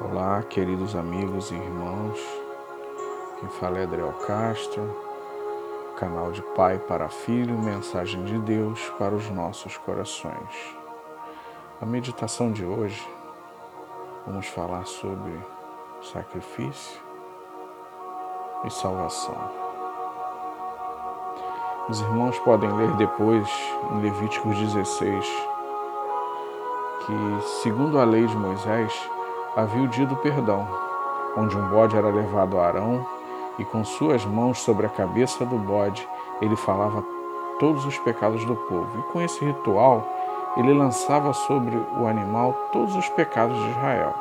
Olá, queridos amigos e irmãos. Quem fala é Adriel Castro, canal de Pai para Filho, mensagem de Deus para os nossos corações. A meditação de hoje, vamos falar sobre sacrifício e salvação. Os irmãos podem ler depois em Levíticos 16 que, segundo a lei de Moisés, havia o dia do perdão, onde um bode era levado a Arão e com suas mãos sobre a cabeça do bode ele falava todos os pecados do povo. E com esse ritual ele lançava sobre o animal todos os pecados de Israel.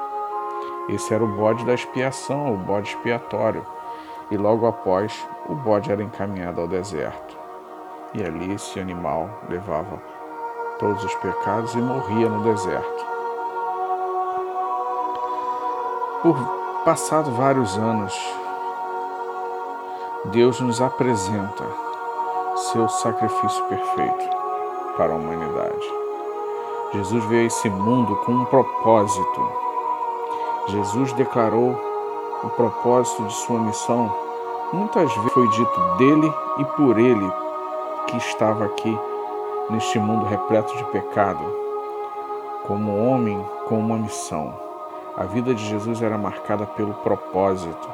Esse era o bode da expiação, o bode expiatório. E logo após, o bode era encaminhado ao deserto. E ali esse animal levava todos os pecados e morria no deserto. Por passado vários anos, Deus nos apresenta seu sacrifício perfeito para a humanidade. Jesus veio a esse mundo com um propósito. Jesus declarou o propósito de sua missão. Muitas vezes foi dito dele e por ele que estava aqui neste mundo repleto de pecado, como homem com uma missão a vida de Jesus era marcada pelo propósito.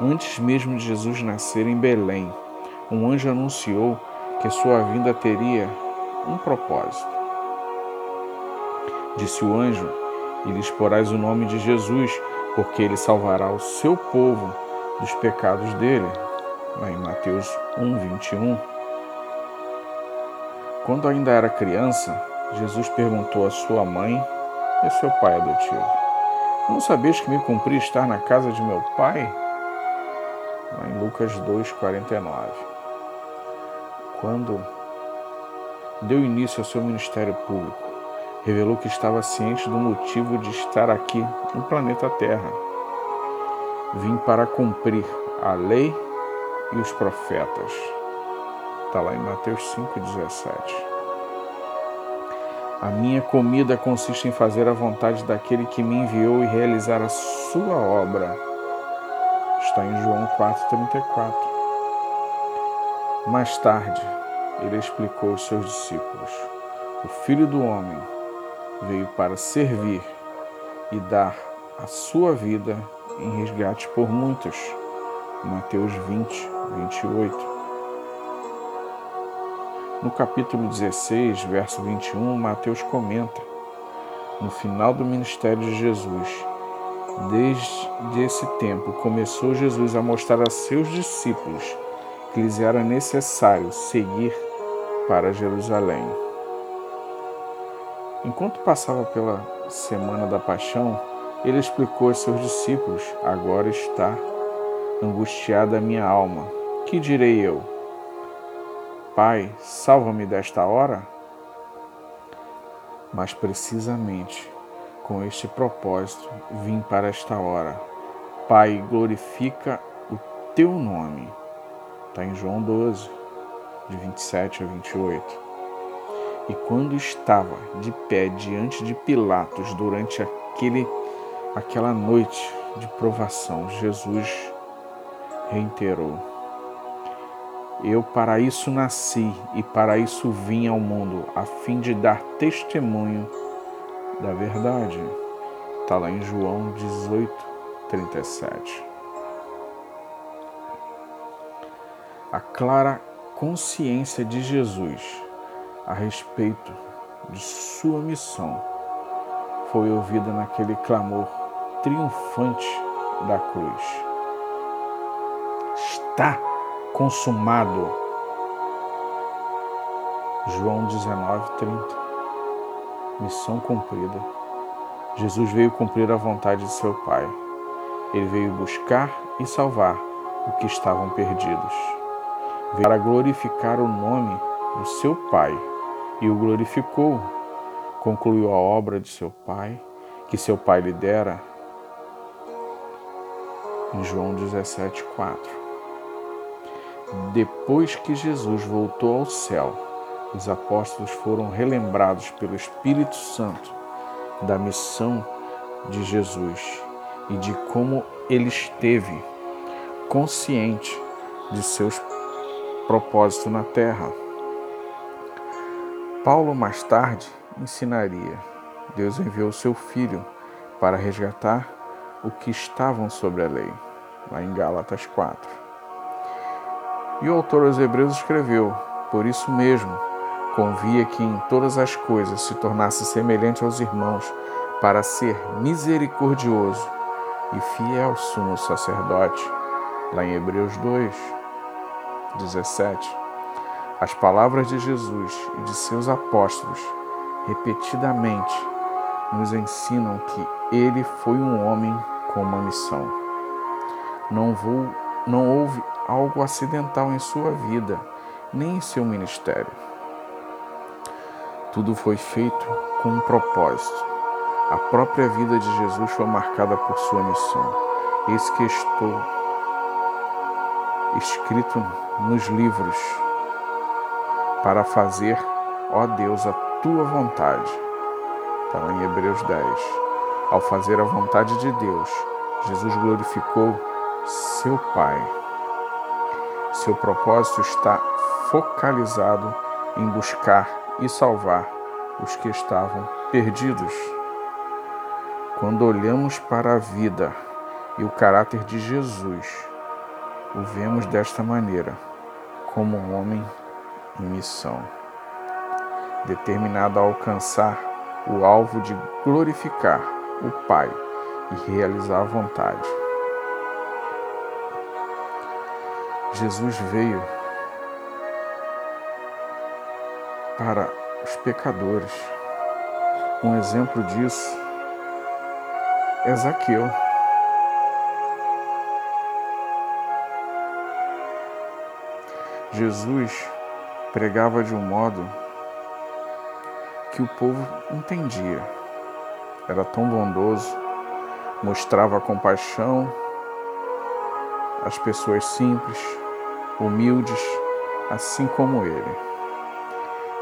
Antes mesmo de Jesus nascer em Belém, um anjo anunciou que sua vinda teria um propósito. Disse o anjo: E lhes porás o nome de Jesus, porque ele salvará o seu povo dos pecados dele. Lá em Mateus 1, 21. Quando ainda era criança, Jesus perguntou à sua mãe e seu pai adotivo: não sabeis que me cumpri estar na casa de meu pai? Lá em Lucas 2,49. Quando deu início ao seu ministério público, revelou que estava ciente do motivo de estar aqui no planeta Terra. Vim para cumprir a lei e os profetas. Está lá em Mateus 5,17. A minha comida consiste em fazer a vontade daquele que me enviou e realizar a sua obra. Está em João 4,34. Mais tarde, ele explicou aos seus discípulos: O Filho do Homem veio para servir e dar a sua vida em resgate por muitos. Mateus 20, 28. No capítulo 16, verso 21, Mateus comenta: No final do ministério de Jesus, desde esse tempo, começou Jesus a mostrar a seus discípulos que lhes era necessário seguir para Jerusalém. Enquanto passava pela semana da paixão, ele explicou aos seus discípulos: Agora está angustiada a minha alma. Que direi eu? Pai, salva-me desta hora? Mas precisamente com este propósito vim para esta hora. Pai, glorifica o teu nome. Está em João 12, de 27 a 28. E quando estava de pé diante de Pilatos durante aquele, aquela noite de provação, Jesus reiterou eu para isso nasci e para isso vim ao mundo, a fim de dar testemunho da verdade. Está lá em João 18, 37. A clara consciência de Jesus a respeito de sua missão foi ouvida naquele clamor triunfante da cruz. Está consumado. João 19, 30. Missão cumprida. Jesus veio cumprir a vontade de seu Pai. Ele veio buscar e salvar o que estavam perdidos. Veio para glorificar o nome do seu Pai e o glorificou. Concluiu a obra de seu Pai, que seu Pai lhe dera. Em João 17, 4. Depois que Jesus voltou ao céu, os apóstolos foram relembrados pelo Espírito Santo da missão de Jesus e de como ele esteve consciente de seus propósitos na terra. Paulo mais tarde ensinaria: Deus enviou seu filho para resgatar o que estavam sobre a lei, lá em Gálatas 4. E o autor aos Hebreus escreveu: Por isso mesmo, convia que em todas as coisas se tornasse semelhante aos irmãos, para ser misericordioso e fiel sumo sacerdote, lá em Hebreus 2, 17. As palavras de Jesus e de seus apóstolos, repetidamente, nos ensinam que ele foi um homem com uma missão. Não, vou, não houve algo acidental em sua vida, nem em seu ministério. Tudo foi feito com um propósito. A própria vida de Jesus foi marcada por sua missão. Eis que estou escrito nos livros para fazer, ó Deus, a tua vontade. Está lá em Hebreus 10. Ao fazer a vontade de Deus, Jesus glorificou seu Pai. Seu propósito está focalizado em buscar e salvar os que estavam perdidos. Quando olhamos para a vida e o caráter de Jesus, o vemos desta maneira, como um homem em missão, determinado a alcançar o alvo de glorificar o Pai e realizar a vontade. Jesus veio para os pecadores. Um exemplo disso é Zaqueu. Jesus pregava de um modo que o povo entendia. Era tão bondoso, mostrava compaixão às pessoas simples, humildes, assim como ele.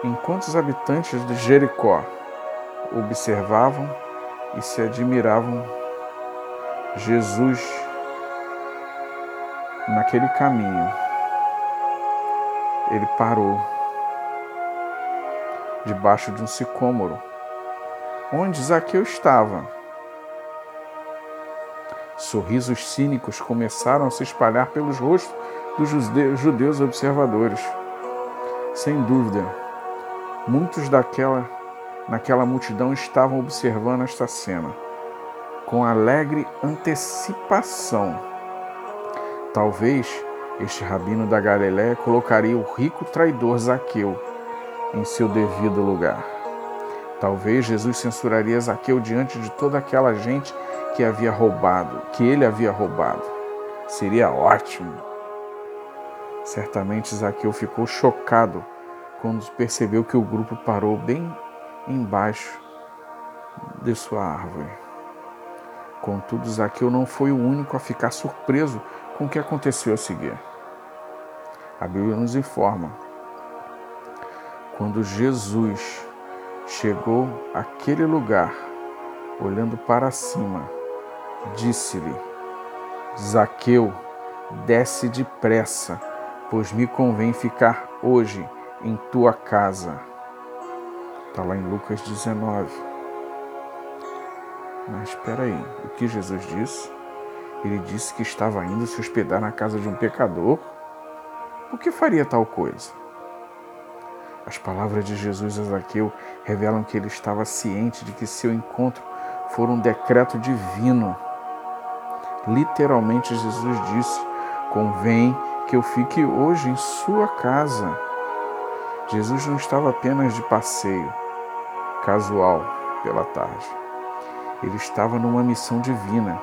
Enquanto os habitantes de Jericó observavam e se admiravam, Jesus, naquele caminho, ele parou debaixo de um sicômoro, onde Zaqueu estava. Sorrisos cínicos começaram a se espalhar pelos rostos dos judeus observadores. Sem dúvida, muitos daquela naquela multidão estavam observando esta cena com alegre antecipação. Talvez este rabino da Galiléia colocaria o rico traidor Zaqueu em seu devido lugar. Talvez Jesus censuraria Zaqueu diante de toda aquela gente que havia roubado, que ele havia roubado. Seria ótimo. Certamente Zaqueu ficou chocado quando percebeu que o grupo parou bem embaixo de sua árvore. Contudo, Zaqueu não foi o único a ficar surpreso com o que aconteceu a seguir. A Bíblia nos informa. Quando Jesus chegou àquele lugar, olhando para cima, disse-lhe: Zaqueu, desce depressa, pois me convém ficar hoje em tua casa. Está lá em Lucas 19. Mas espera aí, o que Jesus disse? Ele disse que estava indo se hospedar na casa de um pecador. Por que faria tal coisa? As palavras de Jesus a Zaqueu revelam que ele estava ciente de que seu encontro foi um decreto divino. Literalmente, Jesus disse: Convém que eu fique hoje em sua casa. Jesus não estava apenas de passeio casual pela tarde. Ele estava numa missão divina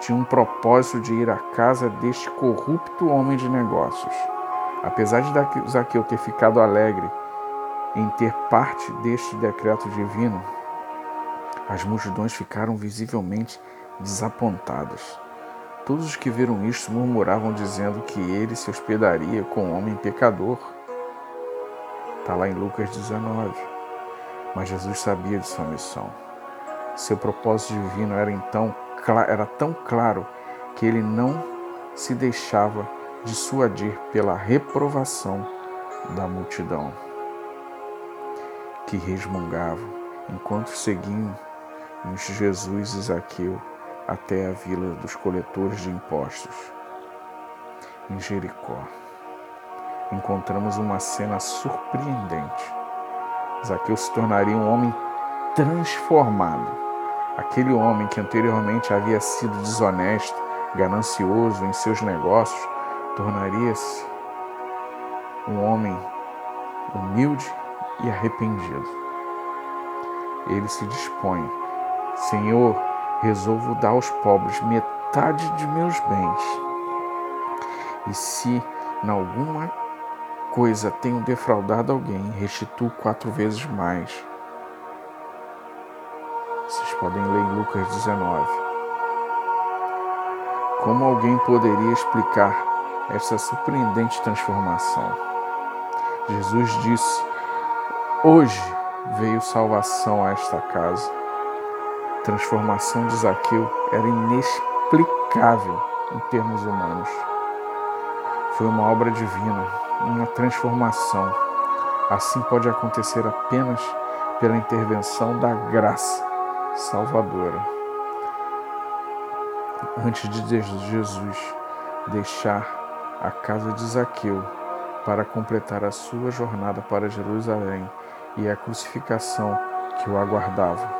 tinha um propósito de ir à casa deste corrupto homem de negócios. Apesar de Zaqueu ter ficado alegre em ter parte deste decreto divino, as multidões ficaram visivelmente desapontadas. Todos os que viram isto murmuravam, dizendo que ele se hospedaria com um homem pecador. Está lá em Lucas 19. Mas Jesus sabia de sua missão. Seu propósito divino era então era tão claro que ele não se deixava dissuadir pela reprovação da multidão, que resmungava enquanto seguiam Jesus e Zaqueu até a vila dos coletores de impostos. Em Jericó, encontramos uma cena surpreendente. Zaqueu se tornaria um homem transformado. Aquele homem que anteriormente havia sido desonesto, ganancioso em seus negócios, tornaria-se um homem humilde e arrependido. Ele se dispõe, Senhor, resolvo dar aos pobres metade de meus bens. E se em alguma coisa tenho defraudado alguém, restituo quatro vezes mais. Vocês podem ler em Lucas 19. Como alguém poderia explicar essa surpreendente transformação? Jesus disse: Hoje veio salvação a esta casa. Transformação de Zaqueu era inexplicável em termos humanos. Foi uma obra divina, uma transformação. Assim pode acontecer apenas pela intervenção da graça salvadora. Antes de Jesus deixar a casa de Zaqueu para completar a sua jornada para Jerusalém e a crucificação que o aguardava,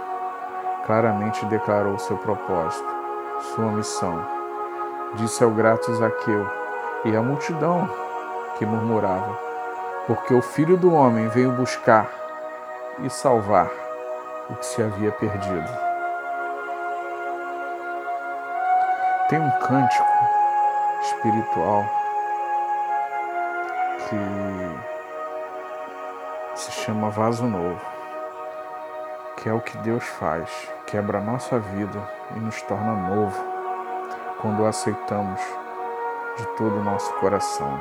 claramente declarou seu propósito, sua missão. Disse ao grato Zaqueu e à multidão que murmurava, porque o filho do homem veio buscar e salvar o que se havia perdido. Tem um cântico espiritual que se chama Vaso Novo, que é o que Deus faz, quebra a nossa vida e nos torna novo quando o aceitamos de todo o nosso coração.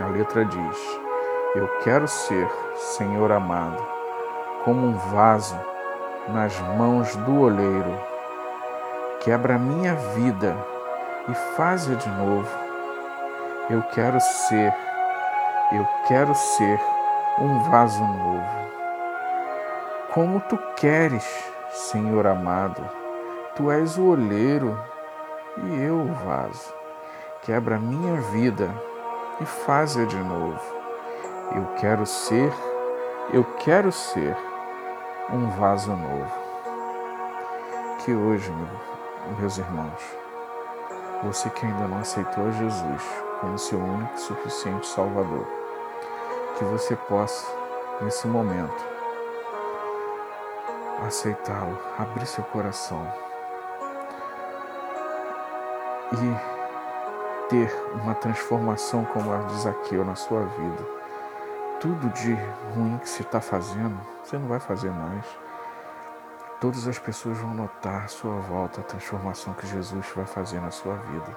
A letra diz: Eu quero ser, Senhor amado, como um vaso nas mãos do oleiro. Quebra a minha vida e faz-a de novo. Eu quero ser, eu quero ser um vaso novo. Como tu queres, Senhor amado, tu és o oleiro e eu o vaso. Quebra a minha vida e faz-a de novo. Eu quero ser, eu quero ser um vaso novo. Que hoje, meus irmãos, você que ainda não aceitou Jesus como seu único e suficiente Salvador, que você possa, nesse momento, aceitá-lo, abrir seu coração e ter uma transformação como a de Zaqueu na sua vida. Tudo de ruim que você está fazendo, você não vai fazer mais. Todas as pessoas vão notar à sua volta a transformação que Jesus vai fazer na sua vida.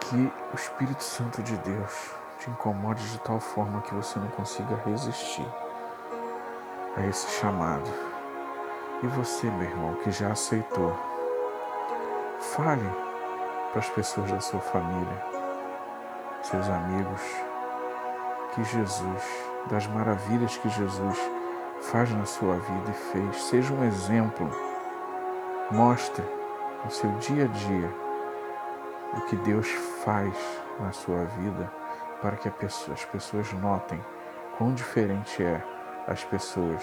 Que o Espírito Santo de Deus te incomode de tal forma que você não consiga resistir a esse chamado. E você, meu irmão, que já aceitou, fale para as pessoas da sua família, seus amigos, que Jesus, das maravilhas que Jesus faz na sua vida e fez, seja um exemplo. Mostre no seu dia a dia o que Deus faz na sua vida para que as pessoas notem quão diferente é as pessoas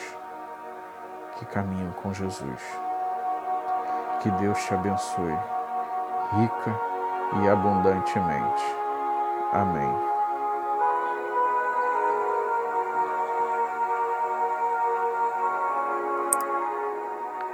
que caminham com Jesus. Que Deus te abençoe rica e abundantemente. Amém.